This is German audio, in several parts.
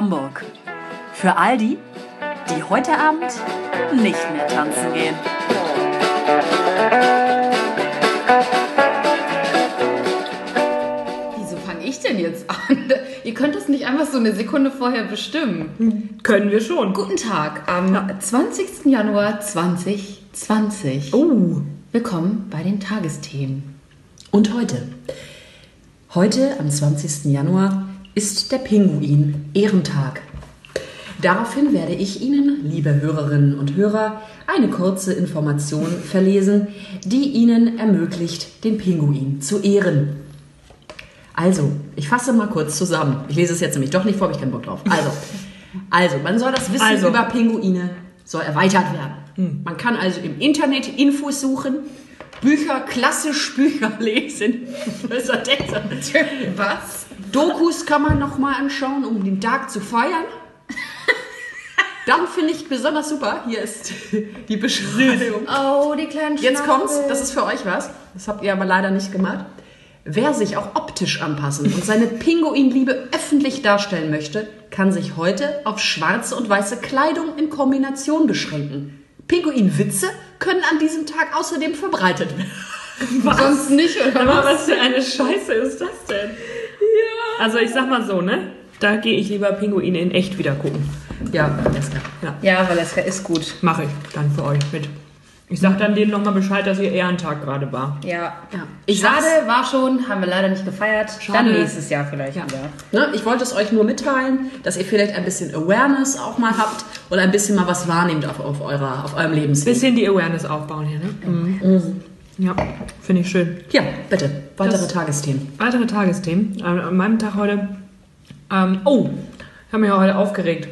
Hamburg. Für all die, die heute Abend nicht mehr tanzen gehen. Wieso fange ich denn jetzt an? Ihr könnt das nicht einfach so eine Sekunde vorher bestimmen. Können wir schon. Guten Tag, am 20. Januar 2020. Oh. Willkommen bei den Tagesthemen. Und heute? Heute, am 20. Januar, ist der Pinguin Ehrentag. Daraufhin werde ich Ihnen, liebe Hörerinnen und Hörer, eine kurze Information verlesen, die Ihnen ermöglicht, den Pinguin zu ehren. Also, ich fasse mal kurz zusammen. Ich lese es jetzt nämlich doch nicht vor, habe ich keinen Bock drauf. Also, also man soll das Wissen Also. über Pinguine soll erweitert werden. Man kann also im Internet Infos suchen, Bücher, klassisch Bücher lesen. Was? Dokus kann man noch mal anschauen, um den Tag zu feiern. Dann finde ich besonders super, hier ist die Beschreibung. Oh, die kleinen Jetzt Schnabel. kommt's, das ist für euch was. Das habt ihr aber leider nicht gemacht. Wer sich auch optisch anpassen und seine Pinguinliebe öffentlich darstellen möchte, kann sich heute auf schwarze und weiße Kleidung in Kombination beschränken. Pinguinwitze können an diesem Tag außerdem verbreitet werden. Sonst nicht, oder Aber was? was für eine Scheiße ist das denn? Ja. Also ich sag mal so, ne? Da gehe ich lieber Pinguine in echt wieder gucken. Ja, alles klar. Ja, Ja, Valeska ist gut. mache ich dann für euch mit. Ich sag dann denen nochmal Bescheid, dass ihr Ehrentag gerade war. Ja. Ja. Ich Schade, sag's- war schon, haben wir leider nicht gefeiert. Schade. Dann nächstes Jahr vielleicht Ja. wieder. Ne, ich wollte es euch nur mitteilen, dass ihr vielleicht ein bisschen Awareness auch mal habt und ein bisschen mal was wahrnehmt auf, auf, eurer, auf eurem Lebensweg. Bisschen die Awareness aufbauen hier, ne? Mhm. Ja, finde ich schön. Ja, bitte, weitere Das- Tagesthemen. Weitere Tagesthemen. An meinem Tag heute. Ähm, oh, ich habe mich heute aufgeregt.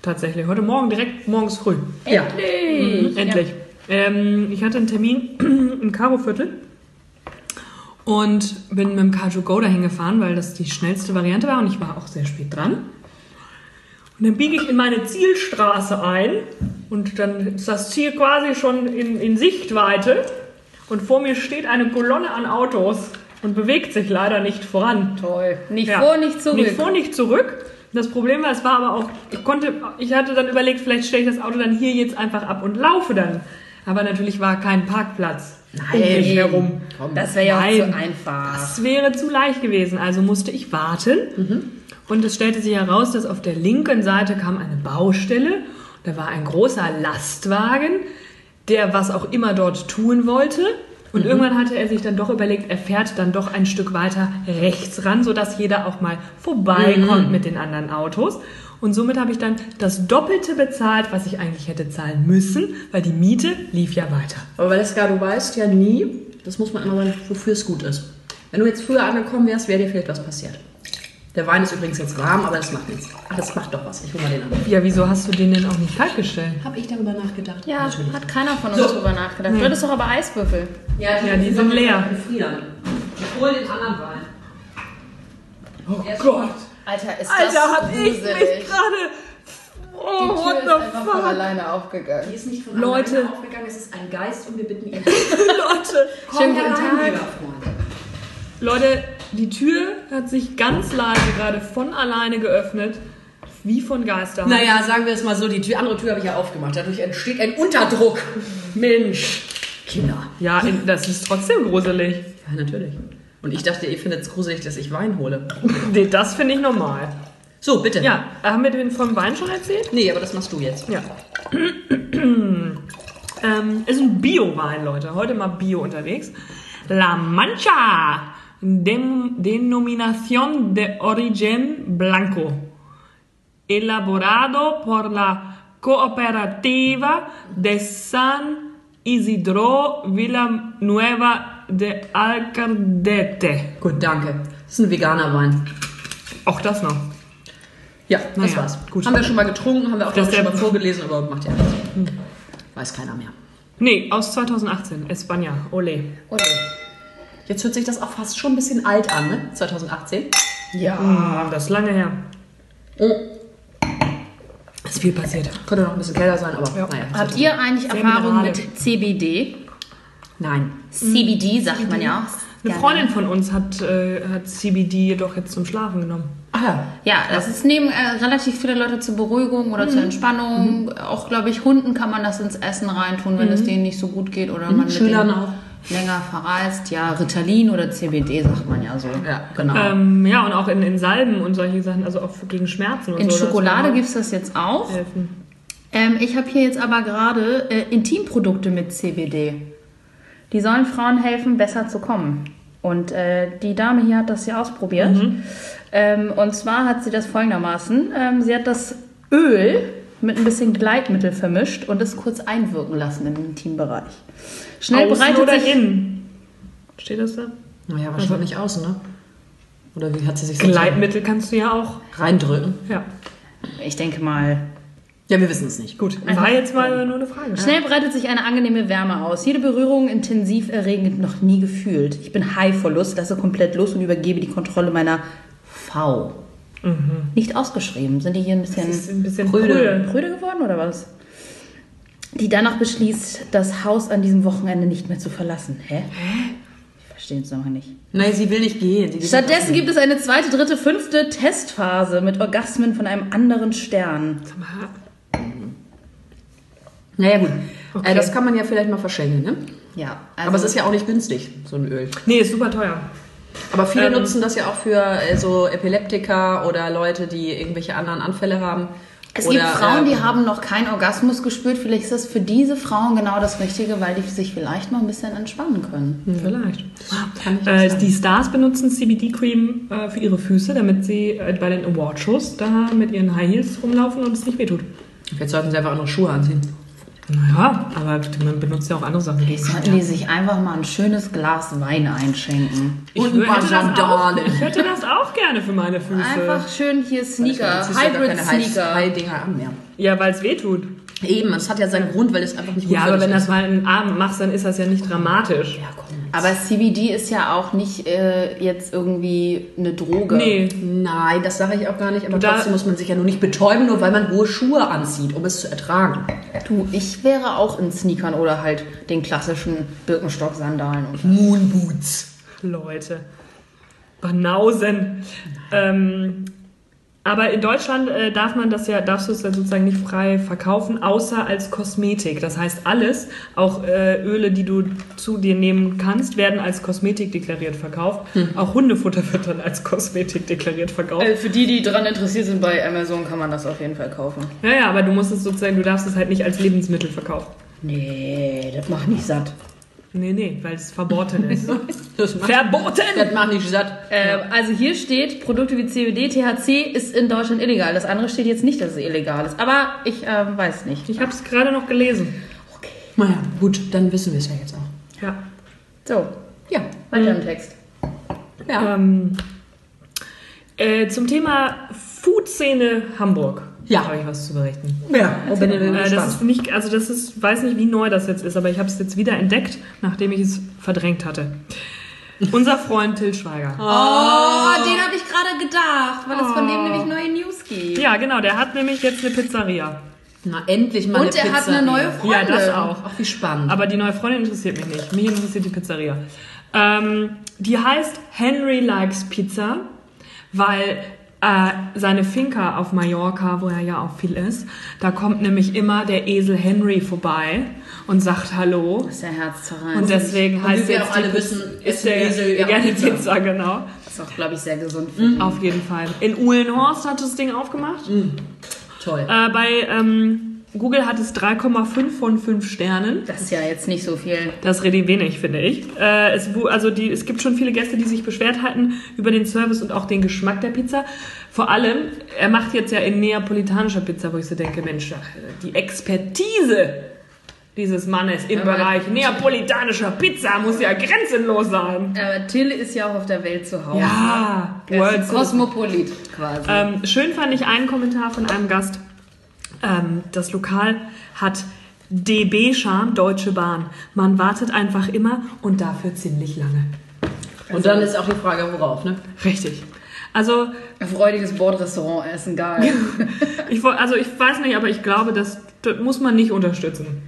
Tatsächlich. Heute Morgen, direkt morgens früh. Ja. Mhm, endlich. Ähm, ich hatte einen Termin im Karo-Viertel und bin mit dem Car2Go dahin gefahren, weil das die schnellste Variante war und ich war auch sehr spät dran. Und dann biege ich in meine Zielstraße ein und dann ist das Ziel quasi schon in, in Sichtweite und vor mir steht eine Kolonne an Autos und bewegt sich leider nicht voran. Toll. Nicht Ja. vor, nicht zurück. Nicht vor, nicht zurück. Das Problem war, es war aber auch, ich konnte, ich hatte dann überlegt, vielleicht stelle ich das Auto dann hier jetzt einfach ab und laufe dann. Aber natürlich war kein Parkplatz um mich herum. Das wäre ja auch Nein. zu einfach. Das wäre zu leicht gewesen, also musste ich warten. Und es stellte sich heraus, dass auf der linken Seite kam eine Baustelle. Da war ein großer Lastwagen, der was auch immer dort tun wollte. Und irgendwann hatte er sich dann doch überlegt, er fährt dann doch ein Stück weiter rechts ran, sodass jeder auch mal vorbeikommt mit den anderen Autos. Und somit habe ich dann das Doppelte bezahlt, was ich eigentlich hätte zahlen müssen, weil die Miete lief ja weiter. Aber Valeska, du weißt ja nie, das muss man immer sagen, wofür es gut ist. Wenn du jetzt früher angekommen wärst, wäre dir vielleicht was passiert. Der Wein ist übrigens jetzt warm, aber das macht nichts. Ach, das macht doch was. Ich hol mal den an. Ja, wieso hast du den denn auch nicht kalt gestellt? Habe ich darüber nachgedacht? Ja, Natürlich. hat keiner von uns drüber nachgedacht. Du hattest doch aber Eiswürfel. Ja, Ja, die sind leer. Ich hol den anderen Wein. Oh Gott. Alter, ist Alter, das hab ich mich gruselig. gerade. Die Oh, Tür what ist the einfach von fuck? alleine aufgegangen. Die ist nicht von Leute. alleine aufgegangen, es ist ein Geist und wir bitten ihn. Leute, Schönen guten Tag. lieber Freund. Leute, die Tür hat sich ganz leise gerade von alleine geöffnet. Wie von Geisterhand. Naja, sagen wir es mal so, die Tür, andere Tür habe ich ja aufgemacht. Dadurch entsteht ein Unterdruck. Mensch. Kinder. Ja, in, das ist trotzdem gruselig. Ja, natürlich. Und ich dachte, ihr findet es gruselig, dass ich Wein hole. Nee, das finde ich normal. So, bitte. Ja, haben wir den vom Wein schon erzählt? Nee, aber das machst du jetzt. Ja. ähm, ist ein Bio-Wein, Leute. Heute mal Bio unterwegs. La Mancha. Dem, denominación de origen blanco. Elaborado por la Cooperativa de San Isidro Villanueva de Alcardete. Gut, danke. Das ist ein veganer Wein. Auch das noch. Ja, das Naja, war's. gut. Haben wir schon mal getrunken, haben wir auch Das schon mal vorgelesen, aber macht ja nichts. Weiß keiner mehr. Nee, aus 2018. España. Ole. Oder? Jetzt hört sich das auch fast schon ein bisschen alt an, ne? 2018. Ja. Ah, das ist lange her. Oh. Ist viel passiert. Könnte noch ein bisschen kälter sein, aber Ja. naja. Habt ihr eigentlich Erfahrung mit CBD? Nein. CBD sagt man ja auch. Eine Freundin von uns hat, äh, hat CBD jedoch jetzt zum Schlafen genommen. Ah, Ach ja. Ja, das ist nehmen äh, relativ viele Leute zur Beruhigung oder Mhm. zur Entspannung. Auch, glaube ich, Hunden kann man das ins Essen reintun, wenn es denen nicht so gut geht oder man mit Schülern auch. Länger verreist. Ja, Ritalin oder CBD sagt man ja so. Ja. genau. Ähm, ja, und auch in, in Salben und solche Sachen, also auch gegen Schmerzen und In so. das Schokolade gibt es das jetzt auch. Ähm, ich habe hier jetzt aber gerade äh, Intimprodukte mit CBD. Die sollen Frauen helfen, besser zu kommen. Und äh, die Dame hier hat das hier ausprobiert. Ähm, und zwar hat sie das folgendermaßen. Ähm, sie hat das Öl mit ein bisschen Gleitmittel vermischt und es kurz einwirken lassen im Intimbereich. Schnell Außen bereitet oder sich innen? Steht das da? Naja, wahrscheinlich außen, ne? Oder wie hat sie sich so Gleitmittel kannst du ja auch. reindrücken? Ja. Ich denke mal, Ja, wir wissen es nicht. Gut. War jetzt mal nur eine Frage. Schnell breitet sich eine angenehme Wärme aus. Jede Berührung intensiv erregend noch nie gefühlt. Ich bin high vor Lust, lasse komplett los und übergebe die Kontrolle meiner V. Nicht ausgeschrieben. Sind die hier ein bisschen, Mhm. ein bisschen prüde. prüde. geworden oder was? Die danach beschließt, das Haus an diesem Wochenende nicht mehr zu verlassen. Hä? Ich verstehe es noch nicht. Nein, sie will nicht gehen. Stattdessen gibt es eine zweite, dritte, fünfte Testphase mit Orgasmen von einem anderen Stern. Naja, gut. Okay. Äh, das kann man ja vielleicht mal verschenken, ne? Ja, also Aber es ist ja auch nicht günstig, so ein Öl. Nee, ist super teuer. Aber viele Ähm, nutzen das ja auch für äh, so Epileptiker oder Leute, die irgendwelche anderen Anfälle haben. Es oder, gibt Frauen, äh, die haben noch keinen Orgasmus gespürt. Vielleicht ist das für diese Frauen genau das Richtige, weil die sich vielleicht mal ein bisschen entspannen können. Vielleicht. Kann ich auch Äh, die Stars benutzen CBD-Cream äh, für ihre Füße, damit sie äh, bei den Awardshows da mit ihren High Heels rumlaufen und es nicht wehtut. Vielleicht sollten sie einfach andere Schuhe anziehen. Naja, aber man benutzt ja auch andere Sachen. Vielleicht sollten die sich einfach mal ein schönes Glas Wein einschenken. Ich Und paar hätte das auch, ich hätte das auch gerne für meine Füße. Einfach schön hier Sneaker, ist ja Hybrid an mehr. Weil es wehtut. Eben, es hat ja seinen Grund, weil es einfach nicht gut Ja, für aber wenn ist. das mal einen Abend machst, dann ist das ja nicht dramatisch. Ja, komm. Aber CBD ist ja auch nicht äh, jetzt irgendwie eine Droge. Nee. Nein, das sage ich auch gar nicht, aber Da- trotzdem muss man sich ja nur nicht betäuben, nur weil man hohe Schuhe anzieht, um es zu ertragen. Du, ich wäre auch in Sneakern oder halt den klassischen Birkenstock-Sandalen. und- Moonboots. Leute. Banausen. Ähm, aber in Deutschland äh, darf man das ja, darfst du es dann sozusagen nicht frei verkaufen, außer als Kosmetik. Das heißt, alles, auch äh, Öle, die du zu dir nehmen kannst, werden als Kosmetik deklariert verkauft. Auch Hundefutter wird dann als Kosmetik deklariert verkauft. Äh, für die, die daran interessiert sind, bei Amazon kann man das auf jeden Fall kaufen. Ja, ja, aber du musst es sozusagen, du darfst es halt nicht als Lebensmittel verkaufen. Nee, das macht nicht satt. Nee, nee, weil es verboten ist. Das verboten! das macht nicht satt. Äh, Also hier steht, Produkte wie CBD, THC ist in Deutschland illegal. Das andere steht jetzt nicht, dass es illegal ist. Aber ich ähm, weiß nicht. Ich habe es gerade noch gelesen. Naja, gut, dann wissen wir es ja jetzt auch. Ja. So, Ja. weiter im Text. Ja. Ähm, äh, zum Thema Food-Szene Hamburg. Ja. Habe ich was zu berichten. ja. Oh, bin ich Äh, das ist nicht, also das ist, weiß nicht, wie neu das jetzt ist, aber ich habe es jetzt wieder entdeckt, nachdem ich es verdrängt hatte. Unser Freund Till Schweiger. Oh, den habe ich gerade gedacht, weil es von dem nämlich neue News gibt. Ja, genau, der hat nämlich jetzt eine Pizzeria. Na, endlich mal Und eine er hat Pizzeria. eine neue Freundin. Ja, das auch. Ach, wie spannend. Aber die neue Freundin interessiert mich nicht. Mich interessiert die Pizzeria. Ähm, die heißt Henry Likes Pizza, weil äh, seine Finca auf Mallorca, wo er ja auch viel ist, da kommt nämlich immer der Esel Henry vorbei und sagt Hallo. Das ist ja herzzerreißend. Und deswegen Und heißt jetzt auch alle wissen, ist der Esel ja gerne Pizza. Genau. Das ist auch, glaube ich, sehr gesund für ihn. Auf jeden Fall. In Uhlenhorst hat das Ding aufgemacht. Toll. Äh, bei ähm, Google hat es 3,5 von 5 Sternen. Das ist ja jetzt nicht so viel. Das ist relativ wenig, finde ich. Äh, es, also die, es gibt schon viele Gäste, die sich beschwert hatten über den Service und auch den Geschmack der Pizza. Vor allem, er macht jetzt ja in neapolitanischer Pizza, wo ich so denke, Mensch, die Expertise dieses Mannes im Aber- Bereich neapolitanischer Pizza muss ja grenzenlos sein. Aber Till ist ja auch auf der Welt zu Hause. Ja, Er ist World Kosmopolit quasi. ähm, schön fand ich einen Kommentar von einem Gast. Ähm, das Lokal hat DB-Charme, Deutsche Bahn. Man wartet einfach immer und dafür ziemlich lange. Und dann ist auch die Frage, worauf, ne? Richtig. Also Ein freudiges Bordrestaurant essen, geil. ich, also ich weiß nicht, aber ich glaube, das, das muss man nicht unterstützen.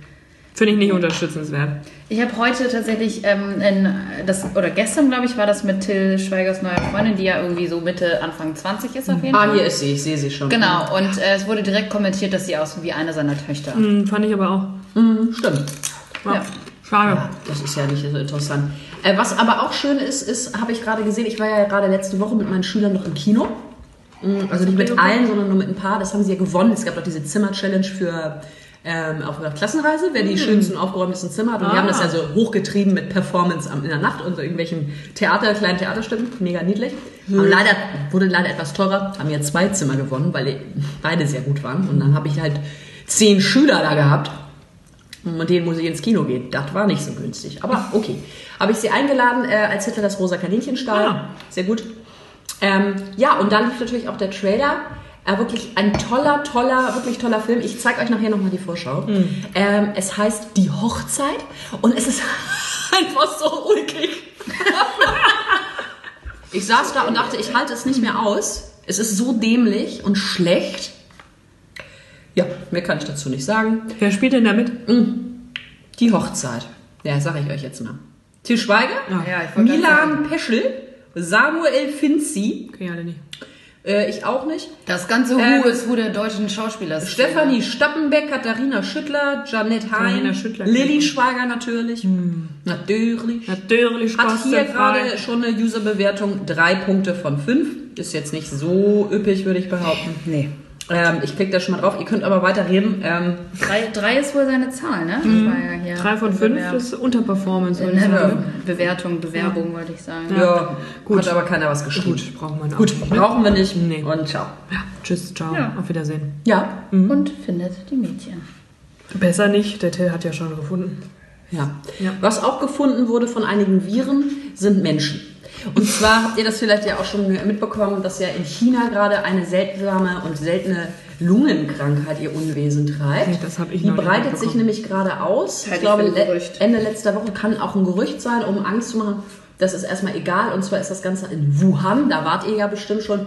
Finde ich nicht unterstützenswert. Ich habe heute tatsächlich, ähm, in, das, oder gestern glaube ich, war das mit Till Schweigers neuer Freundin, die ja irgendwie so Mitte, Anfang 20 ist auf jeden Ah, Fall. hier ist sie, ich sehe sie schon. Genau, und äh, es wurde direkt kommentiert, dass sie aussieht wie eine seiner Töchter. Hm, fand ich aber auch. Mhm, stimmt. Ja. Ja. Schade. Ja, das ist ja nicht so interessant. Äh, was aber auch schön ist, ist, habe ich gerade gesehen, ich war ja gerade letzte Woche mit meinen Schülern noch im Kino. Mm, Also nicht mit allen, sondern nur mit ein paar. Das haben sie ja gewonnen. Es gab doch diese Zimmer-Challenge für ähm, auf einer Klassenreise, wer die schönsten, aufgeräumtesten Zimmer hat. Und wir haben das ja so hochgetrieben mit Performance am- in der Nacht und so irgendwelchen Theater, kleinen Theaterstücken. Mega niedlich. Haben leider, wurde leider etwas teurer, haben ja zwei Zimmer gewonnen, weil beide sehr gut waren. Und dann habe ich halt zehn Schüler da gehabt. Und mit denen muss ich ins Kino gehen. Das war nicht so günstig. Aber okay. Habe ich sie eingeladen, äh, als Hitler das rosa Kaninchen stahl. Ah. Sehr gut. Ähm, ja, und dann lief natürlich auch der Trailer. Äh, wirklich ein toller, toller, wirklich toller Film. Ich zeige euch nachher nochmal die Vorschau. Ähm, es heißt Die Hochzeit und es ist einfach so ulkig. ich saß da und dachte, ich halte es nicht mehr aus. Es ist so dämlich und schlecht. Ja, mehr kann ich dazu nicht sagen. Wer spielt denn damit? Die Hochzeit. Ja, sage ich euch jetzt mal. Til Schweiger, Ja, Milan Peschel, Samuel Finzi, Kenn ich alle nicht. Äh, ich auch nicht, Das ganze Ähm, Who ist Who der deutschen Schauspieler. Stefanie Stappenbeck, Katharina Schüttler, Janette Katharina Hein, Schüttler Lilly. Schweiger natürlich, natürlich. Natürlich Hat hier gerade schon eine Userbewertung, drei Punkte von fünf. Ist jetzt nicht so üppig, würde ich behaupten. Nee. Ähm, ich klicke da schon mal drauf. Ihr könnt aber weiter reden. Ähm, Drei, drei ist wohl seine Zahl, ne? Schweiger hier. Drei von fünf Bewer- ist Unterperformance. in sagen. Bewertung, Bewerbung wollte ich sagen. ja, gut. hat aber keiner was geschrieben. Gut, brauchen wir noch. Gut, brauchen wir nicht. Nee. Und ciao. Ja, tschüss, ciao. Ja. Auf Wiedersehen. Ja, Und findet die Mädchen. Besser nicht, der Till hat ja schon gefunden. Ja. Ja. Was auch gefunden wurde von einigen Viren, sind Menschen. Und zwar habt ihr das vielleicht ja auch schon mitbekommen, dass ja in China gerade eine seltsame und seltene Lungenkrankheit ihr Unwesen treibt. Nee, das hab ich Die noch nicht breitet sich nämlich gerade aus. Ich glaube, le-. Ende letzter Woche kann auch ein Gerücht sein, um Angst zu machen. Das ist erstmal egal. Und zwar ist das Ganze in Wuhan. Da wart ihr ja bestimmt schon.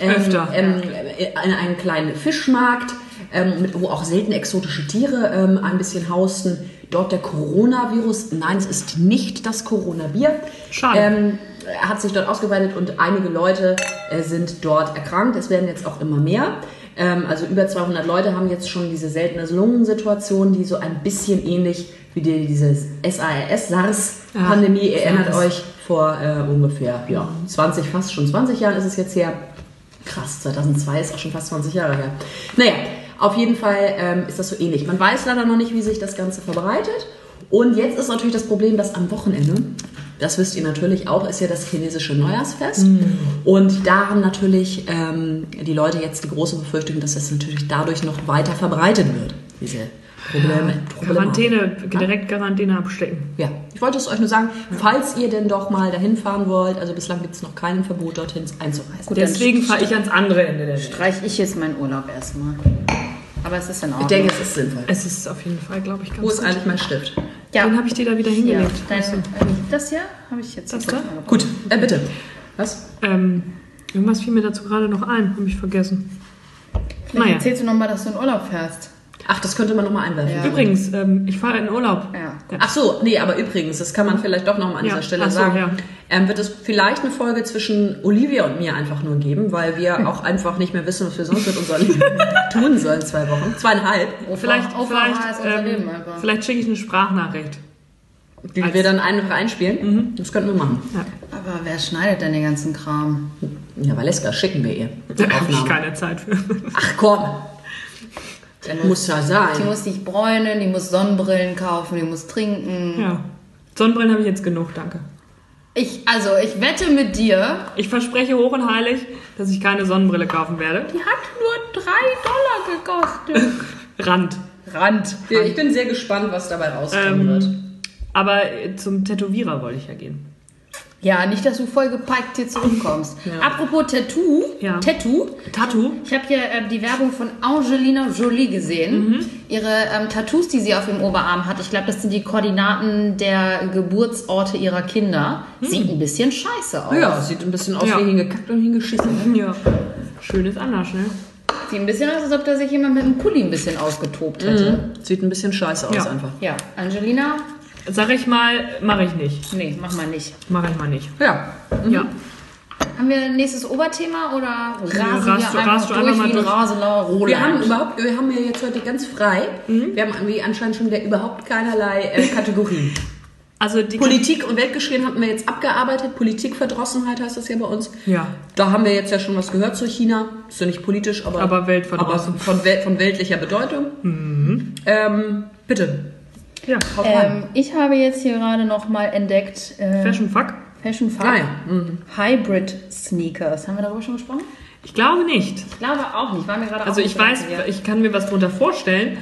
Ähm, Öfter. Ähm, in einem kleinen Fischmarkt, ähm, mit, wo auch selten exotische Tiere ähm, ein bisschen hausten. Dort der Coronavirus. Nein, es ist nicht das Corona-Bier. Schade. Hat sich dort ausgeweitet und einige Leute äh, sind dort erkrankt. Es werden jetzt auch immer mehr. Ähm, also über 200 Leute haben jetzt schon diese seltene Lungensituation, die so ein bisschen ähnlich wie die, diese SARS, SARS-Pandemie, Ah, erinnert SARS. euch vor äh, ungefähr ja, 20, fast schon 20 Jahren ist es jetzt her. Krass, 2002 ist auch schon fast 20 Jahre her. Naja, auf jeden Fall ähm, ist das so ähnlich. Man weiß leider noch nicht, wie sich das Ganze verbreitet. Und jetzt ist natürlich das Problem, dass am Wochenende, das wisst ihr natürlich auch, ist ja das chinesische Neujahrsfest. Und da haben natürlich ähm, die Leute jetzt die große Befürchtung, dass das natürlich dadurch noch weiter verbreitet wird. Diese Probleme. Problematik. Quarantäne, direkt Quarantäne abstecken. Ja, ich wollte es euch nur sagen, falls ihr denn doch mal dahin fahren wollt, also bislang gibt es noch kein Verbot, dorthin einzureisen. Gut, Deswegen fahre ich ans andere Ende der Welt. streich ich jetzt meinen Urlaub erstmal. Aber es ist in Ich Ordnung. denke, es ist sinnvoll. Es ist auf jeden Fall, glaube ich, ganz Wo ist gut. eigentlich mein Stift? Ja, Den habe ich dir da wieder ja, hingelegt. dein, äh, das hier habe ich jetzt. Das da? Gut, äh, bitte. Was? Ähm, irgendwas fiel mir dazu gerade noch ein, habe ich vergessen. Vielleicht Naja. erzählst du nochmal, dass du in Urlaub fährst. Ach, das könnte man nochmal einwerfen. Ja. Übrigens, ähm, ich fahre in Urlaub. Ja. Ach so, nee, aber übrigens, das kann man vielleicht doch nochmal an Ja, dieser Stelle ach so, sagen. Ähm, wird es vielleicht eine Folge zwischen Olivia und mir einfach nur geben, weil wir auch einfach nicht mehr wissen, was wir sonst mit unserem Leben tun sollen. Zwei Wochen, zweieinhalb, Vielleicht, OVH vielleicht, ist unser ähm, Leben vielleicht schicke ich eine Sprachnachricht. die Als- wir dann einfach einspielen. Mhm. Das könnten wir machen. Ja, Aber wer schneidet denn den ganzen Kram? Ja, Valeska, schicken wir ihr. da habe ich keine Zeit für. Ach komm. Das muss ja Die sein. muss sich bräunen, die muss Sonnenbrillen kaufen, die muss trinken. Ja. Sonnenbrillen habe ich jetzt genug, danke. Ich, also, ich wette mit dir, Ich verspreche hoch und heilig, dass ich keine Sonnenbrille kaufen werde. die hat nur 3 Dollar gekostet. Rand. Rand. Ja, ich bin sehr gespannt, was dabei rauskommen wird. Ähm, aber äh, zum Tätowierer wollte ich ja gehen. Ja, nicht, dass du voll gepackt hier zurückkommst. Apropos Tattoo, Ja. Tattoo. Tattoo? Ich habe hier ähm, die Werbung von Angelina Jolie gesehen. Ihre ähm, Tattoos, die sie auf dem Oberarm hat, ich glaube, das sind die Koordinaten der Geburtsorte ihrer Kinder. Sieht ein bisschen scheiße aus. Ja, sieht ein bisschen aus Ja. wie hingekackt und hingeschissen. Ja. Schön ist anders, ne? sieht ein bisschen aus, als ob da sich jemand mit einem Pulli ein bisschen ausgetobt hätte. Sieht ein bisschen scheiße aus Ja. einfach. Ja, Angelina? Sag ich mal, mache ich nicht. Nee, mach mal nicht. Mache ich mal nicht. Ja. Ja. Haben wir ein nächstes Oberthema oder rasen rast wir du- einfach durch einfach wie ein durch. Raseler Roland? Wir haben überhaupt, wir haben ja jetzt heute ganz frei. Wir haben irgendwie anscheinend schon wieder überhaupt keinerlei äh, Kategorien. Also die Politik und Weltgeschehen hatten wir jetzt abgearbeitet. Politikverdrossenheit heißt das ja bei uns. Ja. Da haben wir jetzt ja schon was gehört zu China. Ist ja nicht politisch, aber, Aber weltverdrossen. aber von, von weltlicher Bedeutung. Ähm, bitte. Ja. Ähm, ich habe jetzt hier gerade noch mal entdeckt äh, Fashion Fuck? Fashion Fuck. Ja. Mhm. Hybrid Sneakers. Haben wir darüber schon gesprochen? Ich glaube nicht. Ich glaube auch nicht. War mir gerade Also ich weiß, sicher. ich kann mir was drunter vorstellen,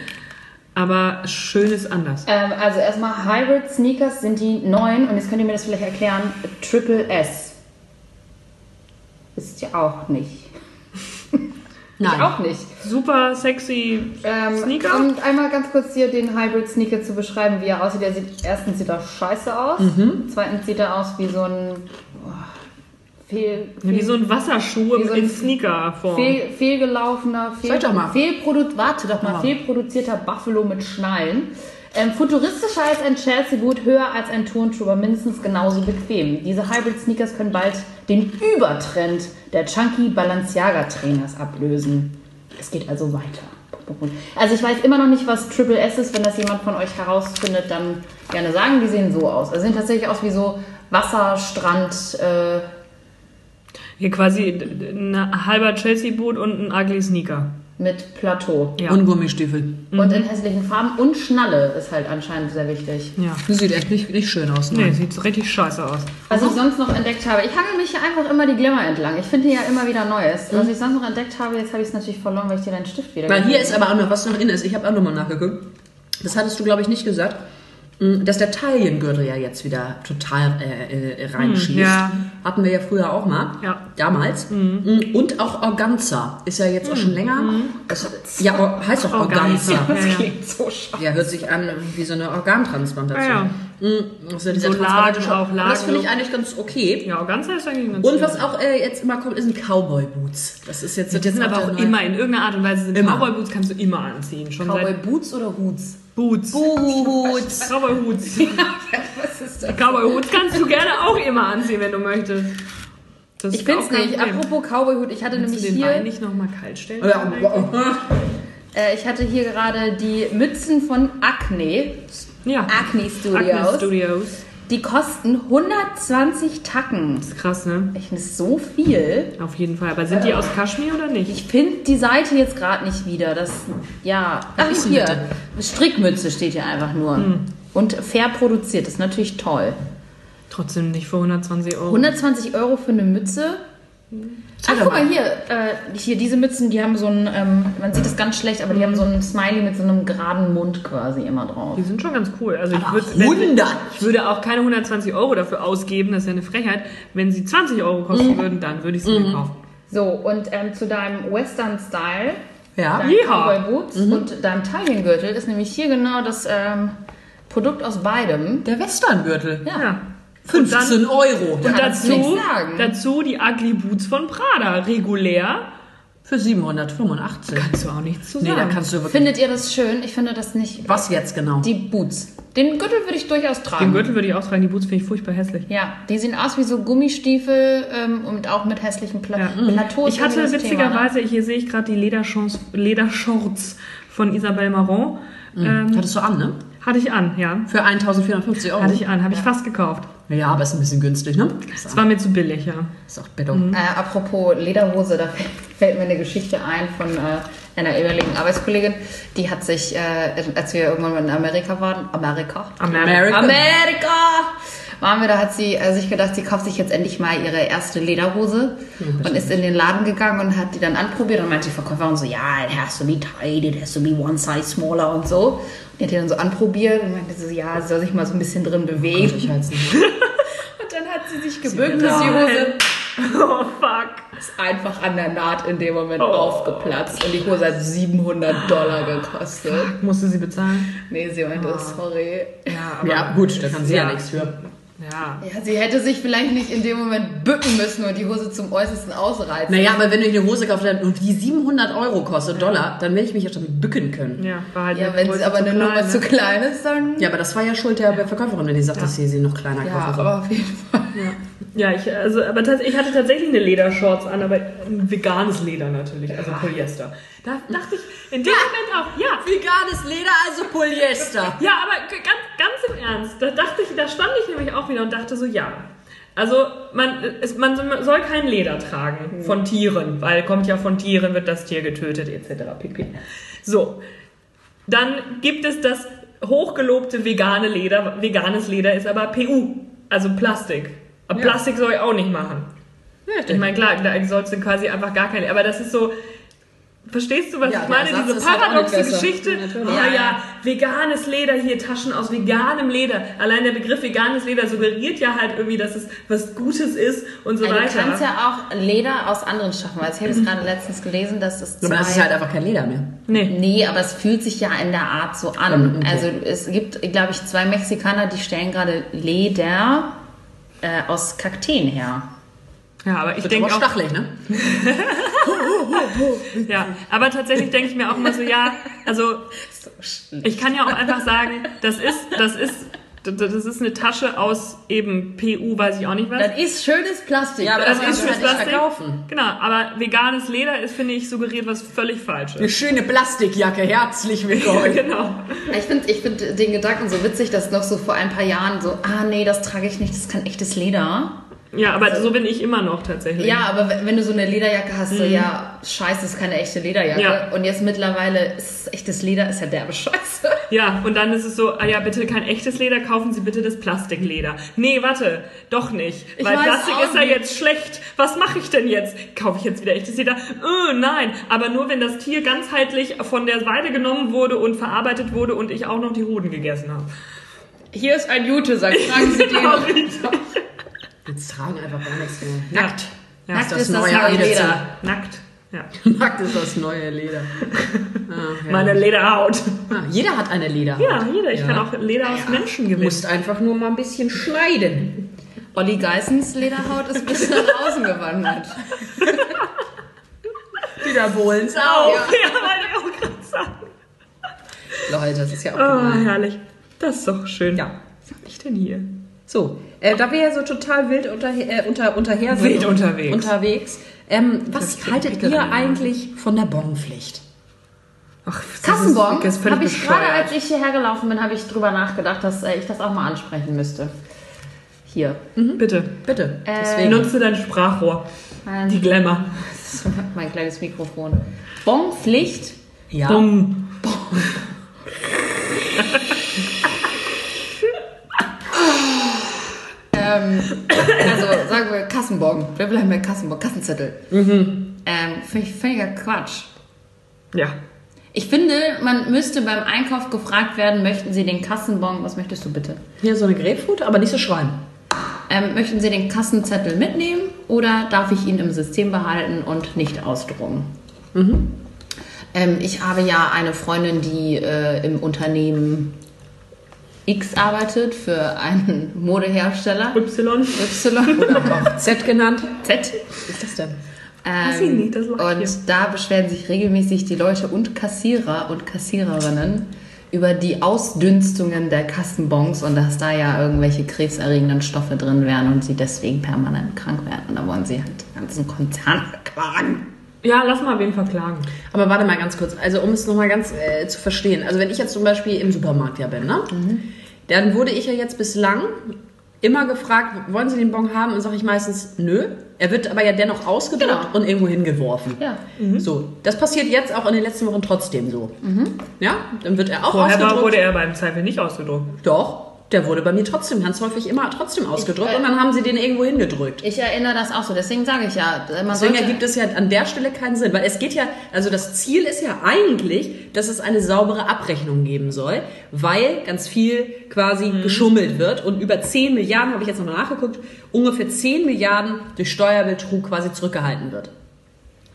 aber schön ist anders. Ähm, also erstmal Hybrid Sneakers sind die neuen und jetzt könnt ihr mir das vielleicht erklären. Triple S. Ist ja auch nicht. Ich Nein. auch nicht. Super sexy Ähm, Sneaker. Um einmal ganz kurz hier den Hybrid Sneaker zu beschreiben, wie er aussieht. Er sieht erstens sieht er scheiße aus. Mhm. Zweitens sieht er aus wie so ein oh, fehl, Ja, wie so ein Wasserschuh wie so in ein Sneakerform. fehl, fehlgelaufener, fehl, Zeig doch mal. fehlprodu warte doch mal, Ja. fehlproduzierter Buffalo mit Schnallen. Ähm, futuristischer als ein Chelsea-Boot, höher als ein Turnschuh, mindestens genauso bequem. Diese Hybrid-Sneakers können bald den Übertrend der Chunky Balenciaga-Trainers ablösen. Es geht also weiter. Also ich weiß immer noch nicht, was Triple S ist. Wenn das jemand von euch herausfindet, dann gerne sagen. Die sehen so aus. Also sehen tatsächlich aus wie so Wasserstrand. Äh, Hier quasi ein halber Chelsea-Boot und ein ugly Sneaker. Mit Plateau. Ja. Und Gummistiefel. Und in hässlichen Farben. Und Schnalle ist halt anscheinend sehr wichtig. ja. Das sieht echt nicht, nicht schön aus. Nee, Ne? sieht richtig scheiße aus. Was ich sonst noch entdeckt habe, ich hangel mich hier einfach immer die Glimmer entlang. Ich finde hier ja immer wieder Neues. Was ich sonst noch entdeckt habe, jetzt habe ich es natürlich verloren, weil ich dir deinen Stift wieder Weil hier ist aber auch noch was noch in ist. Ich habe auch nochmal nachgeguckt. Das hattest du, glaube ich, nicht gesagt. Mh, Dass der Taillengürtel ja jetzt wieder total äh, äh, reinschießt. Hm, ja. Hatten wir ja früher auch mal. Ja. Damals. Mh, Und auch Organza. Ist ja jetzt auch schon länger. Das, ja, heißt doch Organza. Organza. Das Ja, klingt so scheiße. Ja, hört sich an wie so eine Organtransplantation. Ja, ja. Mhm, dieser So Lagen auf. Aber Das finde ich Lagen. eigentlich ganz okay. Ja, ganz ist eigentlich ganz Und schön. was auch äh, jetzt immer kommt, ist ein Cowboy-Boots. Das ist jetzt, Die sind aber auch neue- immer in irgendeiner Art und Weise sind Immer. Cowboy Boots kannst du immer anziehen. Schon Cowboy seit Boots oder Hoots? Boots. Boots. Cowboy Hoots. Was ist das? Cowboy Hoots kannst du gerne auch immer anziehen, wenn du möchtest. Das Ich finde es nicht. Problem. Apropos Cowboy-Hut, ich hatte Kannst nämlich du den hier... Wein nicht nochmal kalt stellen? Ja, Äh, ich hatte hier gerade die Mützen von Acne. ja. Acne Studios. Acne Studios. Die kosten 120 Tacken. Das ist krass, ne? Ich finde es so viel. Auf jeden Fall. Aber sind die aus Kaschmir oder nicht? Ich finde die Seite jetzt gerade nicht wieder. Das, ja. Ach, ist hier. Strickmütze steht hier einfach nur. Hm. Und fair produziert. Das ist natürlich toll. Trotzdem nicht für 120 Euro. 120 Euro für eine Mütze. Ach, guck mal hier. Äh, hier, diese Mützen, die haben so ein, ähm, man sieht das ganz schlecht, aber die haben so ein Smiley mit so einem geraden Mund quasi immer drauf. Die sind schon ganz cool. Also ich würde 100? ich würde auch keine 120 Euro dafür ausgeben, das ist ja eine Frechheit. Wenn sie 20 Euro kosten Mhm. würden, dann würde ich sie mir kaufen. So, und ähm, zu deinem Western-Style, Ja. deinem Yeehaw. Cowboy Boots und deinem Taillengürtel ist nämlich hier genau das ähm, Produkt aus beidem. Der Westerngürtel. Ja. Ja. 15 Euro. Und Kannst dazu, dazu die Ugly Boots von Prada. Regulär. Für 785. Kannst du auch nichts zu Nee, sagen. da kannst du wirklich. Findet ihr das schön? Ich finde das nicht. Was jetzt genau? Die Boots. Den Gürtel würde ich durchaus tragen. Den Gürtel würde ich auch tragen, die Boots finde ich furchtbar hässlich. Ja, die sehen aus wie so Gummistiefel ähm, und auch mit hässlichen Pla Ja. Plateaus. Ich hatte ne? witzigerweise, hier sehe ich gerade die Ledershorts, Ledershorts von Isabelle Marant. Ähm, Hattest du an, ne? hatte ich an, ja. Für 1450 Euro. Hatte ich an, habe ich fast gekauft. Ja, aber ist ein bisschen günstig, ne? Es war mir zu billig, ja. Ist auch Bettung. Äh, apropos Lederhose, da fällt, mir eine Geschichte ein von äh, einer ehemaligen Arbeitskollegin. Die hat sich, äh, als wir irgendwann mal in Amerika waren, Amerika, America. Amerika, waren wir, da hat sie äh, sich gedacht, sie kauft sich jetzt endlich mal ihre erste Lederhose und ist in den Laden gegangen und hat die dann anprobiert und meinte die Verkäuferin so, ja, it has to be tight, it has to be one size smaller und so. Und die hat die dann so anprobiert und meinte so, ja, sie soll sich mal so ein bisschen drin bewegen. Ich halt's nicht. Und dann hat sie sich gebückt, dass die Hose Oh, fuck. ist einfach an der Naht in dem Moment Oh. aufgeplatzt und die Hose hat 700 Dollar gekostet. Musste sie bezahlen? Nee, sie meinte, sorry. Ja, aber Ja, gut, da kann sie ja, Ja. nichts für. Ja. Ja, sie hätte sich vielleicht nicht in dem Moment bücken müssen und die Hose zum Äußersten ausreizen. Naja, aber wenn du eine Hose kaufst und die 700 Euro kostet, Dollar, dann werde ich mich ja schon bücken können. Ja, war halt Ja, wenn es aber eine klein, Nummer ne? zu klein ist, dann. Ja, aber das war ja Schuld der Verkäuferin, wenn die sagt, dass sie sie noch kleiner Ja, kaufen soll. aber auf jeden Fall. Ja, ich, also, aber ich hatte tatsächlich eine Ledershorts an, aber ein veganes Leder natürlich, also Polyester. Da dachte ich in dem Moment auch, ja, Veganes Leder, also Polyester. ja, aber ganz, ganz im Ernst, da dachte ich, da stand ich nämlich auch wieder und dachte so, ja. Also man, es, man soll kein Leder tragen von Tieren, weil kommt ja von Tieren, wird das Tier getötet etc. pp. So, dann gibt es das hochgelobte vegane Leder. Veganes Leder ist aber PU, also Plastik. Aber Ja. Plastik soll ich auch nicht machen. Ich meine, klar, da sollst du quasi einfach gar keine. Aber das ist so. Verstehst du, was Ja, ich meine? Ersatz Diese halt paradoxe besser. Geschichte. Ja, ja, veganes Leder hier, Taschen aus veganem Leder. Allein der Begriff veganes Leder suggeriert ja halt irgendwie, dass es was Gutes ist und so du weiter. kannst ja auch Leder aus anderen Stoffen, weil ich habe es gerade letztens gelesen, dass es zwei... Aber das ist halt einfach kein Leder mehr. nee. Nee, aber es fühlt sich ja in der Art so an. Okay. Also es gibt, glaube ich, zwei Mexikaner, die stellen gerade Leder äh, aus Kakteen her. Ja, aber ich denke auch, stachelig, ne? ja, aber tatsächlich denke ich mir auch immer so, ja, also ich kann ja auch einfach sagen, das ist, das ist, das ist eine Tasche aus eben PU, weiß ich auch nicht was. Das ist schönes Plastik. Ja, aber Das das ist nicht Plastik. verkaufen. Genau, aber veganes Leder ist, finde ich, suggeriert was völlig Falsches. Eine schöne Plastikjacke, herzlich willkommen. genau. Ich finde ich find den Gedanken so witzig, dass noch so vor ein paar Jahren so, ah nee, das trage ich nicht, das ist kein echtes Leder. Ja, aber so bin ich immer noch tatsächlich. Ja, aber wenn du so eine Lederjacke hast, so ja, scheiße, das ist keine echte Lederjacke. Ja. Und jetzt mittlerweile ist es echtes Leder, ist ja derbe Scheiße. Ja, und dann ist es so, ah ja, bitte kein echtes Leder, kaufen Sie bitte das Plastikleder. Nee, warte, doch nicht. Ich weil Plastik ist ja jetzt schlecht. Was mache ich denn jetzt? Kaufe ich jetzt wieder echtes Leder? Äh, nein, aber nur wenn das Tier ganzheitlich von der Weide genommen wurde und verarbeitet wurde und ich auch noch die Hoden gegessen habe. Hier ist ein Jute-Sack, tragen Sie den. Genau. Jetzt tragen einfach gar nichts mehr. Nackt. Ja. Nackt das ist das neue neue Leder. Leder. Nackt. Ja. Nackt ist das neue Leder. Ah, ja. Meine Lederhaut. Ah, jeder hat eine Lederhaut. Ja, jeder. Ich kann auch Leder aus Menschen Du gewinnen. musst einfach nur mal ein bisschen schneiden. Olli Geissens Lederhaut ist bis nach außen gewandert. Wieder Bohlens Oh, auch. ja, wollte ich auch gerade sagen. Leute, das ist ja auch Oh, gemein. herrlich. Das ist doch schön. Ja. Was hab ich denn hier? So, äh, da wir ja so total wild unter, äh, unter, unterher sind. Wild und- unterwegs. unterwegs ähm, was Das haltet ihr rein. eigentlich von der Bonpflicht? Ach, das Kassenbon, ist, das ist habe ich gerade, als ich hierher gelaufen bin, habe ich drüber nachgedacht, dass äh, ich das auch mal ansprechen müsste. Hier. Bitte. Bitte. Äh, Deswegen. Nutze dein Sprachrohr. Mein, Die Glamour. mein kleines Mikrofon. Bonpflicht. ja. Bumm. Ähm, also sagen wir Kassenbon. Wir bleiben bei Kassenbon. Kassenzettel. Ähm, Finde ich völliger Quatsch. Ja. Ich finde, man müsste beim Einkauf gefragt werden, möchten Sie den Kassenbon, was möchtest du bitte? Hier so eine Grapefruit, aber nicht so Schwein. Ähm, möchten Sie den Kassenzettel mitnehmen oder darf ich ihn im System behalten und nicht ausdrucken? Ähm, ich habe ja eine Freundin, die äh, im Unternehmen X arbeitet für einen Modehersteller. Y. Y Oder auch Z genannt. Z. Was ist das denn? Weiß ich nicht, das und hier. da beschweren sich regelmäßig die Leute und Kassierer und Kassiererinnen über die Ausdünstungen der Kassenbons und dass da ja irgendwelche krebserregenden Stoffe drin wären und sie deswegen permanent krank werden. Und da wollen sie halt den ganzen Konzern verklagen. Ja, lass mal wen verklagen. Aber warte mal ganz kurz, also um es nochmal ganz äh, zu verstehen. Also wenn ich jetzt zum Beispiel im Supermarkt ja bin, ne? Dann wurde ich ja jetzt bislang immer gefragt, wollen Sie den Bon haben? Und sage ich meistens, nö. Er wird aber ja dennoch ausgedruckt Genau. und irgendwo hingeworfen. Ja. So, das passiert jetzt auch in den letzten Wochen trotzdem so. Ja, dann wird er auch Vorher ausgedruckt. wurde er beim Zweifel nicht ausgedruckt. Doch, der wurde bei mir trotzdem ganz häufig immer trotzdem ausgedruckt äh, und dann haben sie den irgendwo hingedrückt. Ich erinnere das auch so, deswegen sage ich ja, man Deswegen ergibt es ja an der Stelle keinen Sinn, weil es geht ja, also das Ziel ist ja eigentlich, dass es eine saubere Abrechnung geben soll, weil ganz viel quasi geschummelt wird und über 10 Milliarden, habe ich jetzt nochmal nachgeguckt, ungefähr 10 Milliarden durch Steuerbetrug quasi zurückgehalten wird.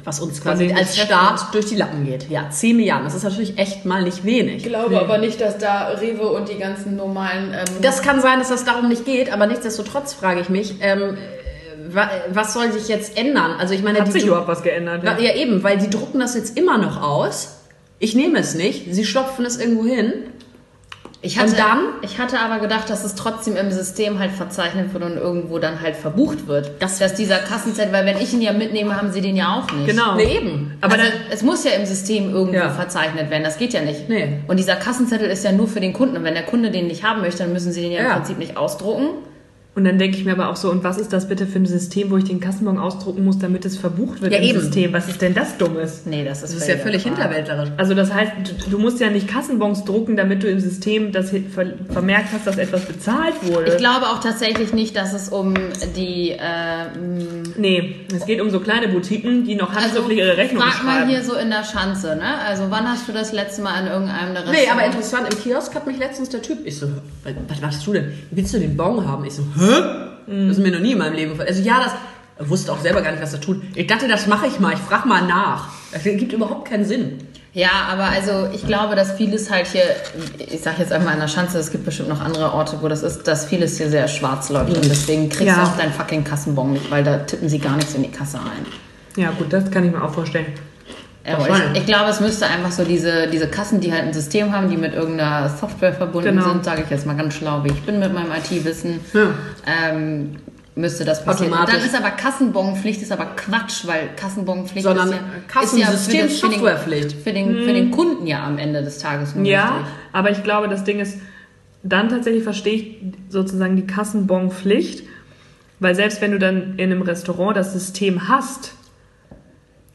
Was uns quasi als. Staat durch die Lappen geht. Ja, 10 Milliarden, das ist natürlich echt mal nicht wenig. Ich glaube aber nicht, dass da Rewe und die ganzen normalen. Ähm, Das kann sein, dass das darum nicht geht, aber nichtsdestotrotz frage ich mich, ähm, äh, wa- was soll sich jetzt ändern? Also ich meine, Hat die sich überhaupt was geändert? Wa- Ja, eben, weil die drucken das jetzt immer noch aus. Ich nehme es nicht. Sie stopfen es irgendwo hin. Ich, hatte, und dann? ich hatte aber gedacht, dass es trotzdem im System halt verzeichnet wird und irgendwo dann halt verbucht wird. Das- dass dieser Kassenzettel, weil wenn ich ihn ja mitnehme, haben sie den ja auch nicht. Genau. Nee, eben. Aber also, dann, es muss ja im System irgendwo Ja. verzeichnet werden. Das geht ja nicht. Nee. Und dieser Kassenzettel ist ja nur für den Kunden. Und wenn der Kunde den nicht haben möchte, dann müssen sie den ja, Ja. im Prinzip nicht ausdrucken. Und dann denke ich mir aber auch so, und was ist das bitte für ein System, wo ich den Kassenbon ausdrucken muss, damit es verbucht wird Ja, im eben. System? Was ist denn das Dummes? Nee, das ist, Das ist ja völlig Quatsch. hinterwäldlerisch. Also das heißt, du, du musst ja nicht Kassenbons drucken, damit du im System das vermerkt hast, dass etwas bezahlt wurde. Ich glaube auch tatsächlich nicht, dass es um die. ähm, nee, es geht um so kleine Boutiquen, die noch handschriftlich ihre Rechnung Also, frag mal schreiben. hier so in der Schanze, ne? Also wann hast du das letzte Mal in irgendeinem der Nee, aber interessant, im Kiosk hat mich letztens der Typ, ich so, was machst du denn? Willst du den Bon haben? Ich so, hä? Das ist mir noch nie in meinem Leben gefallen. Also ja, das, er wusste auch selber gar nicht, was er tut. Ich dachte, das mache ich mal, ich frage mal nach. Das gibt überhaupt keinen Sinn. Ja, aber also ich glaube, dass vieles halt hier, ich sag jetzt einmal in der Schanze, es gibt bestimmt noch andere Orte, wo das ist, dass vieles hier sehr schwarz läuft und deswegen kriegst Ja. du auch deinen fucking Kassenbon nicht, weil da tippen sie gar nichts in die Kasse ein. Ja gut, das kann ich mir auch vorstellen. Aber ich, ich glaube, es müsste einfach so diese, diese Kassen, die halt ein System haben, die mit irgendeiner Software verbunden Genau. sind, sage ich jetzt mal ganz schlau, wie ich bin mit meinem IT-Wissen, Ja. ähm, müsste das passieren. Dann ist aber Kassenbonpflicht ist aber Quatsch, weil Kassenbonpflicht Sondern ist ja, Kassensystem, ist ja für den- Softwarepflicht. Für den, für den Kunden ja am Ende des Tages nur Ja, wichtig. aber ich glaube, das Ding ist, dann tatsächlich verstehe ich sozusagen die Kassenbonpflicht, weil selbst wenn du dann in einem Restaurant das System hast,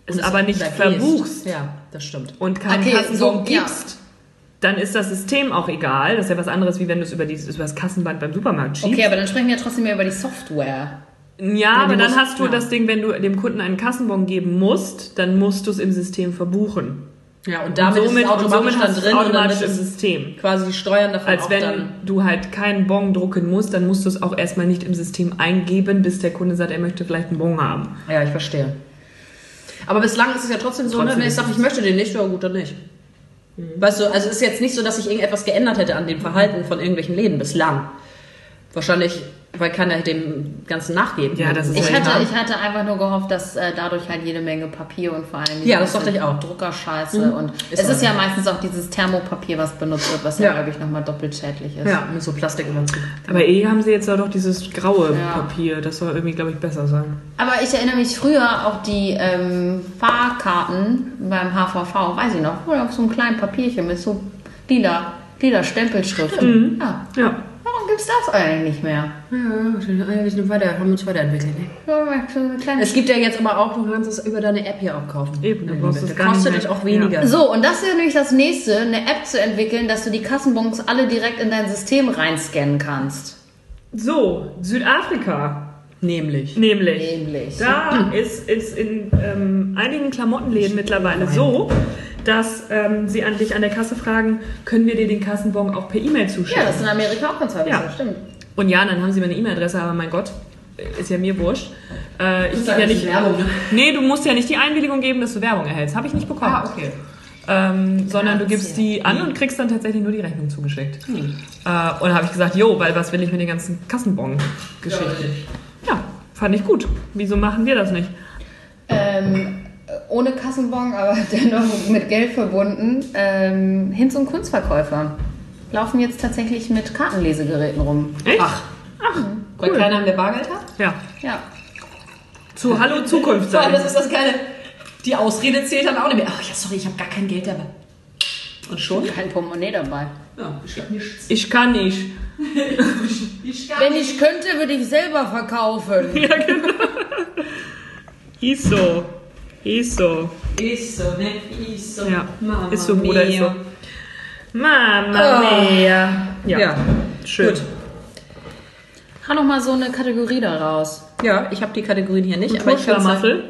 es aber nicht verbuchst Ja, das stimmt. und keinen Okay, Kassenbon so, ja. gibst, dann ist das System auch egal. Das ist ja was anderes, wie wenn du es über, dieses, über das Kassenband beim Supermarkt schiebst. Okay, aber dann sprechen wir ja trotzdem mehr über die Software. Ja, aber du dann musst- hast du ja. das Ding, wenn du dem Kunden einen Kassenbon geben musst, dann musst du es im System verbuchen. Ja, und damit somit, ist es automatisch und somit dann hast du es drin und dann automatisch im System. quasi die Steuern davon Als auch wenn dann... du halt keinen Bon drucken musst, dann musst du es auch erstmal nicht im System eingeben, bis der Kunde sagt, er möchte vielleicht einen Bon haben. Ja, ich verstehe. Aber bislang ist es ja trotzdem so, ne, Trotzdem wenn ich sage, ich möchte den nicht, ja gut, dann nicht. Weißt du, also es ist jetzt nicht so, dass sich irgendetwas geändert hätte an dem Verhalten von irgendwelchen Läden bislang. Wahrscheinlich, weil keiner dem Ganzen nachgeben Ja, das ist Ich hatte, ich hatte einfach nur gehofft, dass äh, dadurch halt jede Menge Papier und vor allem Ja, das dachte ich auch. Druckerscheiße und Ist es ist auch. ja meistens auch dieses Thermopapier, was benutzt wird, was ja, Ja. glaube ich, nochmal doppelt schädlich ist. Ja, mit so Plastiküberzug. Aber eh haben sie jetzt ja doch dieses graue Ja. Papier. Das soll irgendwie, glaube ich, besser sein. Aber ich erinnere mich früher auch die ähm, Fahrkarten beim HVV, weiß ich noch, wurde auf so einem kleinen Papierchen mit so lila, lila Stempelschrift. Ja. Ja. Es das eigentlich nicht mehr? Ja, wir sind weiter, haben uns weiterentwickelt. Ne? Es gibt ja jetzt aber auch, du kannst es über deine App hier auch kaufen. Eben, du brauchst Da es gar nicht kostet es auch weniger. So, und das ist nämlich das nächste, eine App zu entwickeln, dass du die Kassenbons alle direkt in dein System reinscannen kannst. So, Südafrika. Nämlich. Nämlich. Nämlich. Da ist es in ähm, einigen Klamottenläden mittlerweile so, dass ähm, sie an dich an der Kasse fragen, können wir dir den Kassenbon auch per E-Mail zuschicken? Ja, das ist in Amerika auch ganz häufig Ja. so, stimmt. Und ja, dann haben sie meine E-Mail-Adresse, aber mein Gott, ist ja mir wurscht. Äh, ich gebe ja nicht. Werbung, ne? Nee, du musst ja nicht die Einwilligung geben, dass du Werbung erhältst. Habe ich nicht bekommen. Ah, okay. ähm, sondern du Grazie. gibst die an und kriegst dann tatsächlich nur die Rechnung zugeschickt. Hm. Äh, und da habe ich gesagt, jo, weil was will ich mit den ganzen Kassenbon-Geschichten? Ja, fand ich gut. Wieso machen wir das nicht? Ähm, ohne Kassenbon, aber dennoch mit Geld verbunden. Ähm, Hinz und Kunstverkäufer laufen jetzt tatsächlich mit Kartenlesegeräten rum. Echt? Ach. Weil cool. keiner mehr Bargeld hat? Ja. Ja. Zu Hallo Zukunft sein. das ist das Geile. Die Ausrede zählt dann auch nicht mehr. Ach ja, sorry, ich habe gar kein Geld dabei. Und schon? Kein Portemonnaie dabei. Ja, ich hab nichts. Ich kann nicht. Wenn ich könnte, würde ich selber verkaufen. Ist so. Ist so. Ist so, ne? Ist so. Ja. Mama ist so, Bruder, ist so. mia. Mama mia. Ja. Ja. Schön. Gut. Hau noch mal so eine Kategorie daraus. Ja, ich habe die Kategorien hier nicht, aber ich wir schon.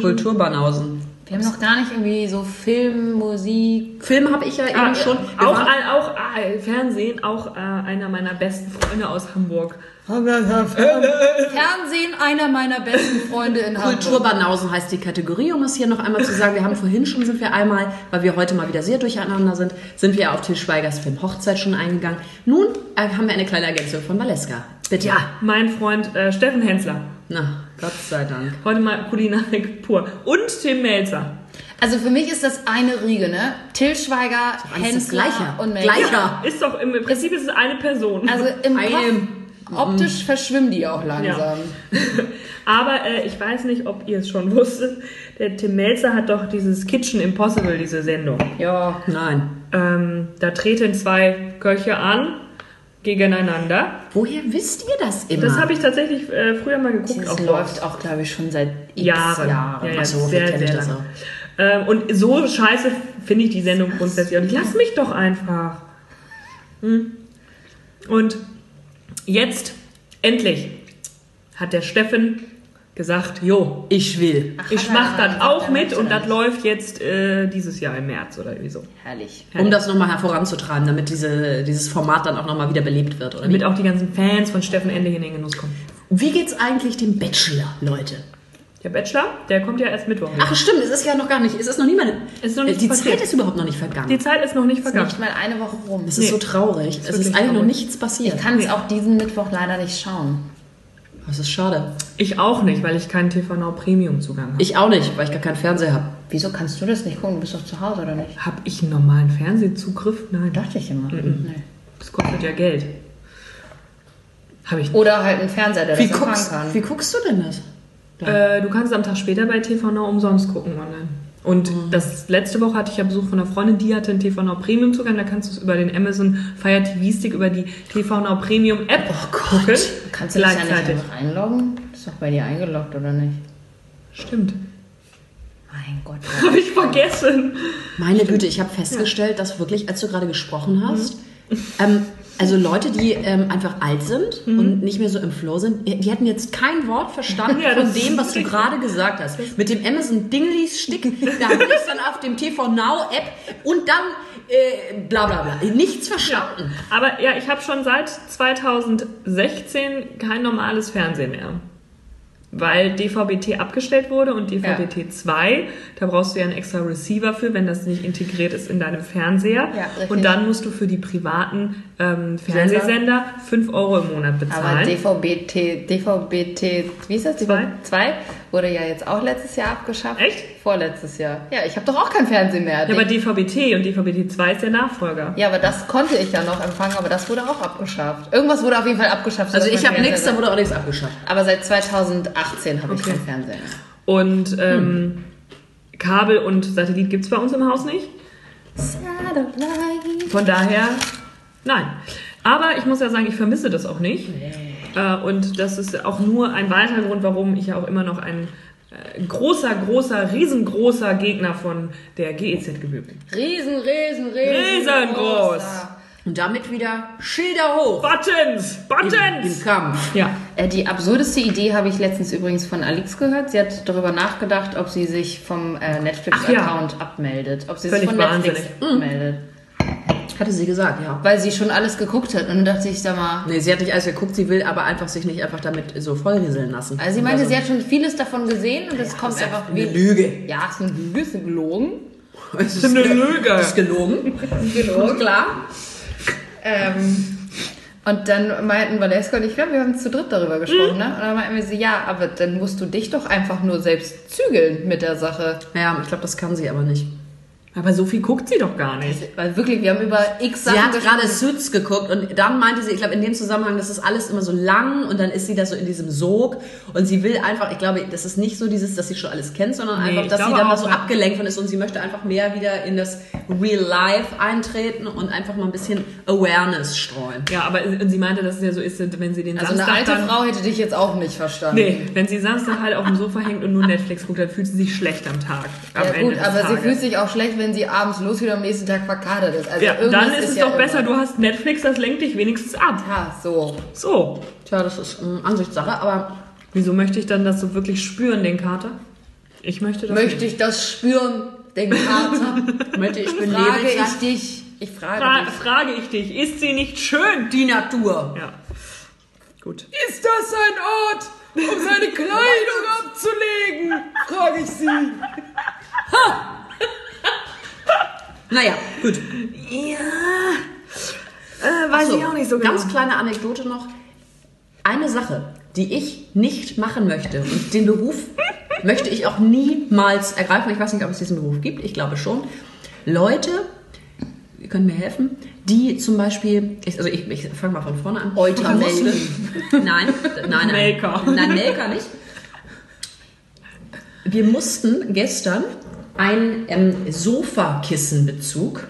Kulturbanausen. Wir haben noch gar nicht irgendwie so Film, Musik. Film habe ich ja eben Ah, schon. Wir auch, ein- auch äh, Fernsehen, auch äh, einer meiner besten Freunde aus Hamburg. Fernsehen, einer meiner besten Freunde in Hamburg. Kulturbanausen heißt die Kategorie, um es hier noch einmal zu sagen. Wir haben vorhin schon, sind wir einmal, weil wir heute mal wieder sehr durcheinander sind, sind wir auf Til Schweigers Film Hochzeit schon eingegangen. Nun äh, haben wir eine kleine Ergänzung von Valeska. Bitte. Ja, mein Freund äh, Steffen Hensler. Na, Gott sei Dank. Heute mal Kulinarik pur. Und Tim Melzer. Also für mich ist das eine Riege, ne? Till Schweiger, Hensler und Melzer. Gleiche. Ja. Ist doch im Prinzip ist es eine Person. Also im Kopf, optisch verschwimmen die auch langsam. Aber äh, ich weiß nicht, ob ihr es schon wusstet. Der Tim Melzer hat doch dieses Kitchen Impossible, diese Sendung. Ja. Nein. Ähm, da treten zwei Köche an gegeneinander. Woher wisst ihr das immer? Das habe ich tatsächlich äh, früher mal geguckt. Das läuft auch, glaube ich, schon seit x Jahren. Jahren. Ja, ja, sehr, ich sehr das lang. auch? Ähm, und so scheiße finde ich die Sendung grundsätzlich. Und lass mich doch einfach. Hm. Und jetzt, endlich, hat der Steffen gesagt, jo, Ich will. ich hat er mach aber das auch mit und das läuft jetzt äh, dieses Jahr im März oder irgendwie so. Herrlich. Um das nochmal voranzutreiben, damit diese, dieses Format dann auch nochmal wieder belebt wird, oder Damit wie? auch die ganzen Fans von Steffen endlich in den Genuss kommen. Wie geht's eigentlich dem Bachelor, Leute? Der Bachelor, der kommt ja erst Mittwoch. Ach stimmt, es ist ja noch gar nicht, es ist noch nie mal, Ist noch nichts die passiert. Zeit ist überhaupt noch nicht vergangen. Die Zeit ist noch nicht vergangen. Nicht mal eine Woche rum. Es ist Nee. so traurig. Es ist wirklich eigentlich noch nichts passiert. Ich kann es auch diesen Mittwoch leider nicht schauen. Das ist schade. Ich auch nicht, weil ich keinen TV Now Premium Zugang habe. Ich auch nicht, weil ich gar keinen Fernseher habe. Wieso kannst du das nicht gucken? Du bist doch zu Hause, oder nicht? Habe ich einen normalen Fernsehzugriff? Nein. Dachte ich immer. Nee. Das kostet ja Geld. Habe ich. Oder halt ein Fernseher, der Wie das empfangen guckst, kann. wie guckst du denn das? Äh, du kannst am Tag später bei TV Now umsonst gucken online. Und das letzte Woche hatte ich ja Besuch von einer Freundin, die hatte einen TV Now Premium Zugang. Da kannst du es über den Amazon Fire TV Stick, über die TV Now Premium App oh gucken. Kannst du dich ja nicht Gleichzeitig. einfach einloggen? Ist doch bei dir eingeloggt, oder nicht? Stimmt. Mein Gott. Habe ich vergessen. Meine Güte, ich habe festgestellt, dass wirklich, als du gerade gesprochen hast, ähm, also Leute, die ähm, einfach alt sind und nicht mehr so im Flow sind, die hätten jetzt kein Wort verstanden Ja, von dem, was du gerade gesagt hast. Mit dem Amazon Dingleys Stick, da habe ich dann auf dem TV Now App und dann äh, bla bla bla. Nichts verstanden. Aber ja, ich habe schon seit 2016 kein normales Fernsehen mehr. Weil DVB-T abgestellt wurde und DVB-T 2, da brauchst du ja einen extra Receiver für, wenn das nicht integriert ist in deinem Fernseher. Ja, und dann musst du für die privaten ähm, Fernsehsender 5 Euro im Monat Aber bezahlen. DVB-T, DVB-T, wie ist das? Zwei? 2 wurde ja jetzt auch letztes Jahr abgeschafft. Echt? Vorletztes Jahr. Ja, ich habe doch auch kein Fernsehen mehr. ja, aber DVB-T und DVB-T 2 ist der Nachfolger. Ja, aber das konnte ich ja noch empfangen, aber das wurde auch abgeschafft. Irgendwas wurde auf jeden Fall abgeschafft. Also ich habe nichts, da wurde auch nichts abgeschafft. Aber seit 2018 habe ich Okay. kein Fernsehen mehr. Und ähm, Kabel und Satellit gibt's bei uns im Haus nicht. Von daher, nein. Aber ich muss ja sagen, ich vermisse das auch nicht. Äh, und das ist auch nur ein weiterer Grund, warum ich ja auch immer noch ein äh, großer, großer, riesengroßer Gegner von der GEZ-Gebühr bin. Riesen, riesen, riesen. Riesengroß. Und damit wieder Schilder hoch. Buttons! Im, Buttons! Im Kampf. Ja. Äh, Die absurdeste Idee habe ich letztens übrigens von Alix gehört. Sie hat darüber nachgedacht, ob sie sich vom äh, Ach ja. Netflix-Account abmeldet. Ob sie Völlig sich von Netflix wahnsinnig. abmeldet. Hatte sie gesagt, ja. Weil sie schon alles geguckt hat. Und dann dachte ich, sag mal. Nee, sie hat nicht alles geguckt, sie will aber einfach sich nicht einfach damit so vollrieseln lassen. Also sie meinte, sie hat schon vieles davon gesehen und es kommt das ist einfach eine wie- Lüge. Ja, es ist eine Lüge, es ist gelogen. Es ist eine ge- Lüge. Es ist gelogen. Gelogen, klar. Ähm, und dann meinten Valeska und ich, glaube, wir haben zu dritt darüber gesprochen, ne? Und dann meinten wir sie, ja, aber dann musst du dich doch einfach nur selbst zügeln mit der Sache. Ja, ich glaube, das kann sie aber nicht. Aber so viel guckt sie doch gar nicht. Weil wirklich, wir haben über x Sie Sachen hat gesprochen. gerade Suits geguckt und dann meinte sie, ich glaube in dem Zusammenhang, das ist alles immer so lang und dann ist sie da so in diesem Sog und sie will einfach, ich glaube, das ist nicht so dieses, dass sie schon alles kennt, sondern Nee, einfach, dass sie dann da auch, so abgelenkt von ist und sie möchte einfach mehr wieder in das Real Life eintreten und einfach mal ein bisschen Awareness streuen. Ja, aber sie meinte, dass es ja so ist, wenn sie den Also eine Samstag alte dann... Frau hätte dich jetzt auch nicht verstanden. Nee, wenn sie Samstag halt auf dem Sofa hängt und nur Netflix guckt, dann fühlt sie sich schlecht am Tag. Am Ja Ende gut, des aber sie Tages. fühlt sich auch schlecht, wenn sie abends losgeht und am nächsten Tag verkadert ist. Also Ja, dann ist es ja doch besser, immer. du hast Netflix, das lenkt dich wenigstens ab. Ja, so. So. Tja, das ist ähm, Ansichtssache, aber Wieso möchte ich dann das so wirklich spüren, den Kater? Ich möchte das Möchte nicht. ich das spüren, den Kater? Möchte ich bin frage Nebelzeit. ich dich. Ich frage Fra dich. frage ich dich, ist sie nicht schön? Die Natur. Ja. Gut. Ist das ein Ort, um seine Kleidung abzulegen? Frage ich sie. Naja, gut. Ja. Äh, weiß So, ich auch nicht so genau. Ganz kleine Anekdote noch. Eine Sache, die ich nicht machen möchte und den Beruf möchte ich auch niemals ergreifen. Ich weiß nicht, ob es diesen Beruf gibt. Ich glaube schon. Leute, ihr könnt mir helfen, die zum Beispiel, ich, also ich, ich fange mal von vorne an. Euter Die mussten- melden. Nein, nein, nein. Melker. Nein, Melker nicht. Wir mussten gestern einen ähm, Sofakissenbezug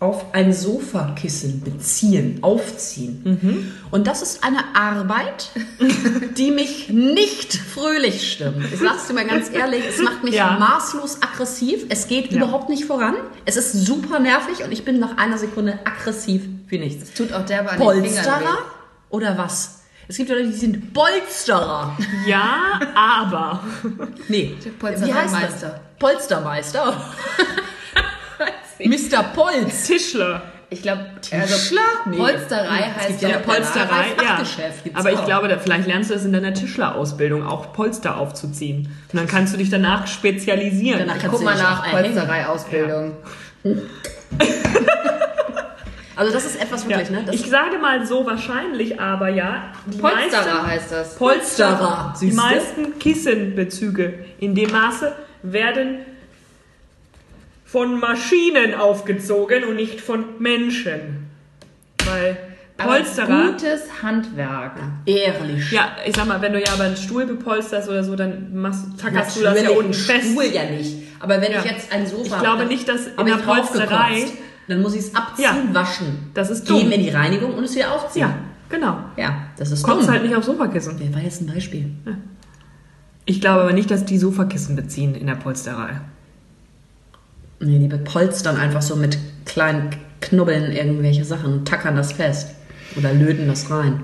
auf ein Sofakissen beziehen, aufziehen. Und das ist eine Arbeit, die mich nicht fröhlich stimmt. Ich sag's dir mal ganz ehrlich, es macht mich Ja. maßlos aggressiv. Es geht überhaupt nicht voran. Es ist super nervig und ich bin nach einer Sekunde aggressiv wie nichts. Tut auch den Fingern Polsterer oder was? Es gibt Leute, die sind Polsterer. Ja, aber. Nee, Polstermeister. Polstermeister. Mr. Polz. Tischler. Ich glaube, also Tischler? Nee. Polsterei Es heißt gibt ja ja eine Polsterei, ja. Aber ich auch. glaube, da, vielleicht lernst du es in deiner Tischlerausbildung auch Polster aufzuziehen. Und dann kannst du dich danach spezialisieren. Danach Ich kannst guck du mal nach auch erhängen. Also das ist etwas ja. wirklich, ne? Das Ich sage mal so wahrscheinlich, aber ja. Polsterer meisten- heißt das. Polsterer. Die meisten Kissenbezüge in dem Maße werden von Maschinen aufgezogen und nicht von Menschen. Weil Polsterer. Gutes Handwerk. ehrlich. Ja, ich sag mal, wenn du ja aber einen Stuhl bepolsterst oder so, dann machst, tackerst du das ja unten fest. Stuhl ja nicht. Aber wenn Ja. ich jetzt ein Sofa Ich glaube nicht, dass in der Polsterei- dann muss ich es abziehen, Ja. waschen. Das ist dumm. in die Reinigung und es wieder aufziehen. Ja, genau. Ja, das ist Kommst dumm. halt nicht auf Sofakissen. Wer war jetzt ein Beispiel? Ich glaube aber nicht, dass die Sofakissen beziehen in der Polsterei. Nee, die bepolstern einfach so mit kleinen Knubbeln irgendwelche Sachen und tackern das fest. Oder löten das rein.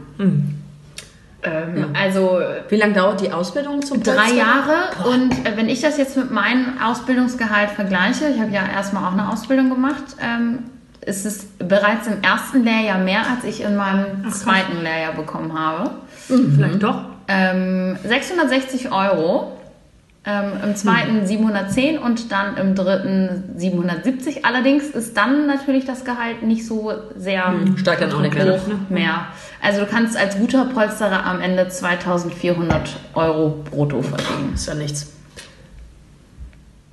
Ähm, Also Wie lange dauert die Ausbildung zum drei? Jahre und äh, wenn ich das jetzt mit meinem Ausbildungsgehalt vergleiche, ich habe ja erstmal auch eine Ausbildung gemacht, ähm, ist es bereits im ersten Lehrjahr mehr, als ich in meinem zweiten Lehrjahr bekommen habe. Vielleicht doch. Ähm, 660 Euro. Ähm, Im zweiten 710 und dann im dritten 770. Allerdings ist dann natürlich das Gehalt nicht so sehr Steigt dann auch nicht mehr. hoch mehr. Also du kannst als guter Polsterer am Ende 2400 Euro brutto verdienen. Ist ja nichts.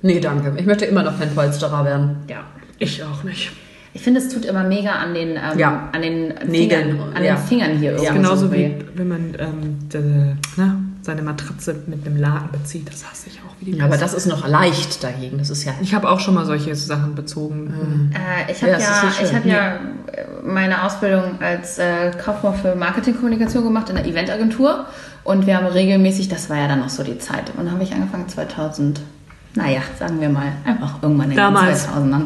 Nee, danke. Ich möchte immer noch kein Polsterer werden. Ja. Ich auch nicht. Ich finde, es tut immer mega an den, ähm, Ja. an den Nägeln, Fingern, an ja. den Fingern hier irgendwie. Genauso so wie weh. wenn man ähm, de, na, seine Matratze mit einem Laken bezieht. Das hasse ich auch wie die Ja, aber das ist noch leicht dagegen. Das ist ja. Ich habe auch schon mal solche Sachen bezogen. Äh, ich Ja, habe ja, schön. ich hab ja äh, meine Ausbildung als äh, Kauffrau für Marketingkommunikation gemacht in der Eventagentur und wir haben regelmäßig, das war ja dann noch so die Zeit, und dann habe ich angefangen 2000, naja, sagen wir mal, einfach irgendwann in Damals. den 2000ern.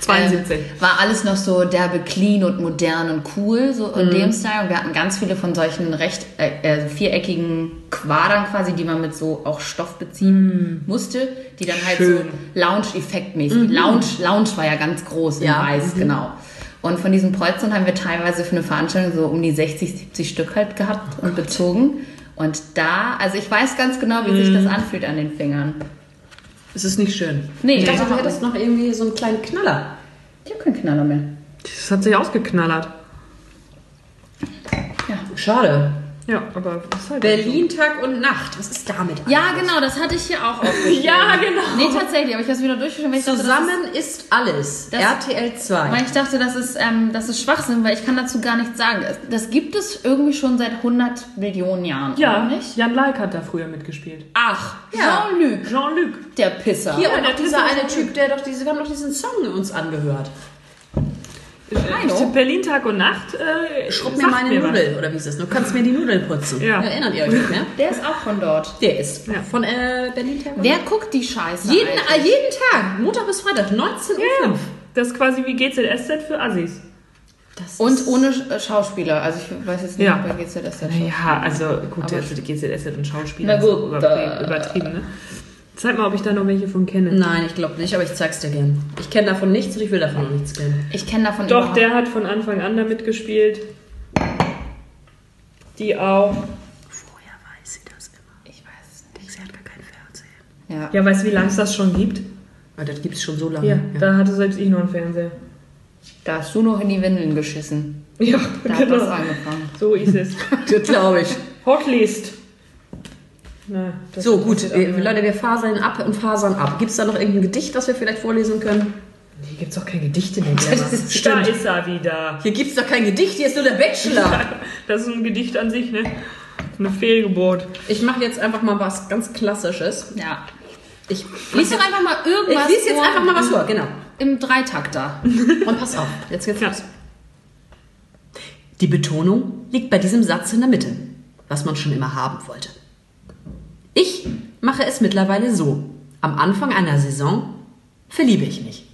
72. Ähm, war alles noch so derbe clean und modern und cool, so Mhm. in dem Style. Und wir hatten ganz viele von solchen recht äh, äh, viereckigen Quadern quasi, die man mit so auch Stoff beziehen musste, die dann halt Mhm. Schön. so Lounge-Effekt-mäßig. Lounge, Lounge war ja ganz groß in Ja. weiß, genau. Und von diesen Polstern haben wir teilweise für eine Veranstaltung so um die 60, 70 Stück halt gehabt und bezogen. Und da, also ich weiß ganz genau, wie sich Mhm. das anfühlt an den Fingern. Es ist nicht schön. Nee, ich dachte, du hättest noch irgendwie so einen kleinen Knaller. Ich habe keinen Knaller mehr. Das hat sich ausgeknallert. Schade. Ja, aber was ist halt Berlin Tag und Nacht. Was ist damit? Ja, eigentlich? genau, das hatte ich hier auch aufgeschrieben. Ja, genau. Nee, tatsächlich, aber ich habe es wieder durchgeschrieben, weil ich dachte, das Zusammen ist alles. Das- RTL ist, 2. weil ich dachte, das ist, ähm, das ist Schwachsinn, weil ich kann dazu gar nichts sagen. Das, das gibt es irgendwie schon seit 100 Millionen Jahren, Ja, oder nicht? Jan Like hat da früher mitgespielt. Ach, Ja. Jean-Luc, Jean-Luc. der Pisser. Hier Ja, und der dieser ist eine Typ, der doch diese, wir haben doch diesen Song uns angehört. Hallo? Berlin Tag und Nacht. Äh, Schrubb mir meine was. Nudeln, oder wie ist das? Du kannst mir die Nudeln putzen. Ja. Erinnert ihr euch nicht mehr? Der ist auch von dort. Der ist Ja. von äh, Berlin Tag und Wer Nacht. guckt die Scheiße Jeden, eigentlich? äh, jeden Tag, Montag bis Freitag, 19.05 Uhr. Ja, das ist quasi wie GZSZ für Assis. Das Und ohne äh, Schauspieler. Also ich weiß jetzt nicht, Ja. ob bei GZSZ Ja, also gut, der GZSZ und Schauspieler Na gut, auch übertrieben, äh, übertrieben ne? Zeig mal, ob ich da noch welche von kenne. Nein, ich glaube nicht, aber ich zeig's dir gern. Ich kenne davon nichts und ich will davon auch nichts kennen. Ich kenne davon Doch, überhaupt- der hat von Anfang an da mitgespielt. Die auch. Woher weiß sie das immer? Ich weiß es Ich denke, sie hat gar keinen Fernseher. nicht. Ja. Ja, weißt du, wie lange es das schon gibt? Aber das gibt's schon so lange. Ja, da hatte selbst ich noch einen Fernseher. Da hast du noch in die Windeln geschissen. Ja, Da hat das genau. angefangen. So ist es. das glaube ich. Hotlist. Das So, gut, wir. Leute, wir fasern ab und fasern ab. Gibt's da noch irgendein Gedicht, was wir vielleicht vorlesen können? Hier gibt's doch kein Gedicht in den Glamour. Das ist- Da ist er wieder. Hier gibt's doch kein Gedicht, hier ist nur der Bachelor. Das ist ein Gedicht an sich, ne? Eine Fehlgeburt. Ich mache jetzt einfach mal was ganz Klassisches. Ja. Ich, Lies doch einfach mal ich irgendwas lese jetzt vor einfach mal was vor, genau. im Dreitakter. Und pass auf, jetzt geht's los. Die Betonung liegt bei diesem Satz in der Mitte, was man schon immer haben wollte. Ich mache es mittlerweile so. Am Anfang einer Saison verliebe ich mich.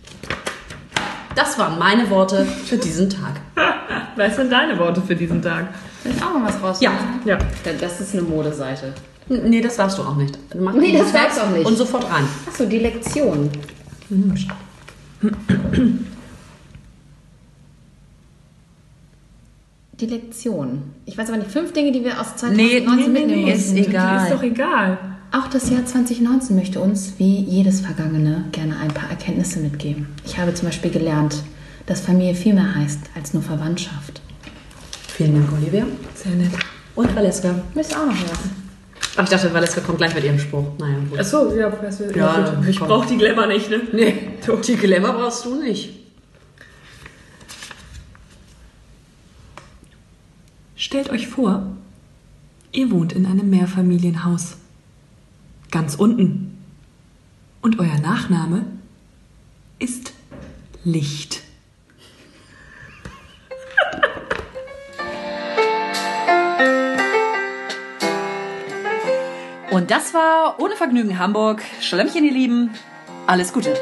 Das waren meine Worte für diesen Tag. Was sind deine Worte für diesen Tag? Soll ich auch mal was raus? Ja. Ja. Das ist eine Modeseite. Nee, das darfst du auch nicht. Mach Nee, das darfst du auch nicht. Und sofort rein. Achso, die Lektion. Die Lektion. Ich weiß aber nicht, fünf Dinge, die wir aus 2019 mitnehmen ist müssen. egal. Ist doch egal. Auch das Jahr 2019 möchte uns, wie jedes Vergangene, gerne ein paar Erkenntnisse mitgeben. Ich habe zum Beispiel gelernt, dass Familie viel mehr heißt als nur Verwandtschaft. Vielen Dank, Olivia. Sehr nett. Und Valeska. Müsst auch noch was. Ach, ich dachte, Valeska kommt gleich mit ihrem Spruch. Naja, gut. Achso, ja, weißt du, Ja, ja, gut. ich brauche die Glamour nicht, ne? Nee, die Glamour brauchst du nicht. Stellt euch vor, ihr wohnt in einem Mehrfamilienhaus. Ganz unten. Und euer Nachname ist Licht. Und das war Ohne Vergnügen Hamburg. Schlemmchen, ihr Lieben. Alles Gute.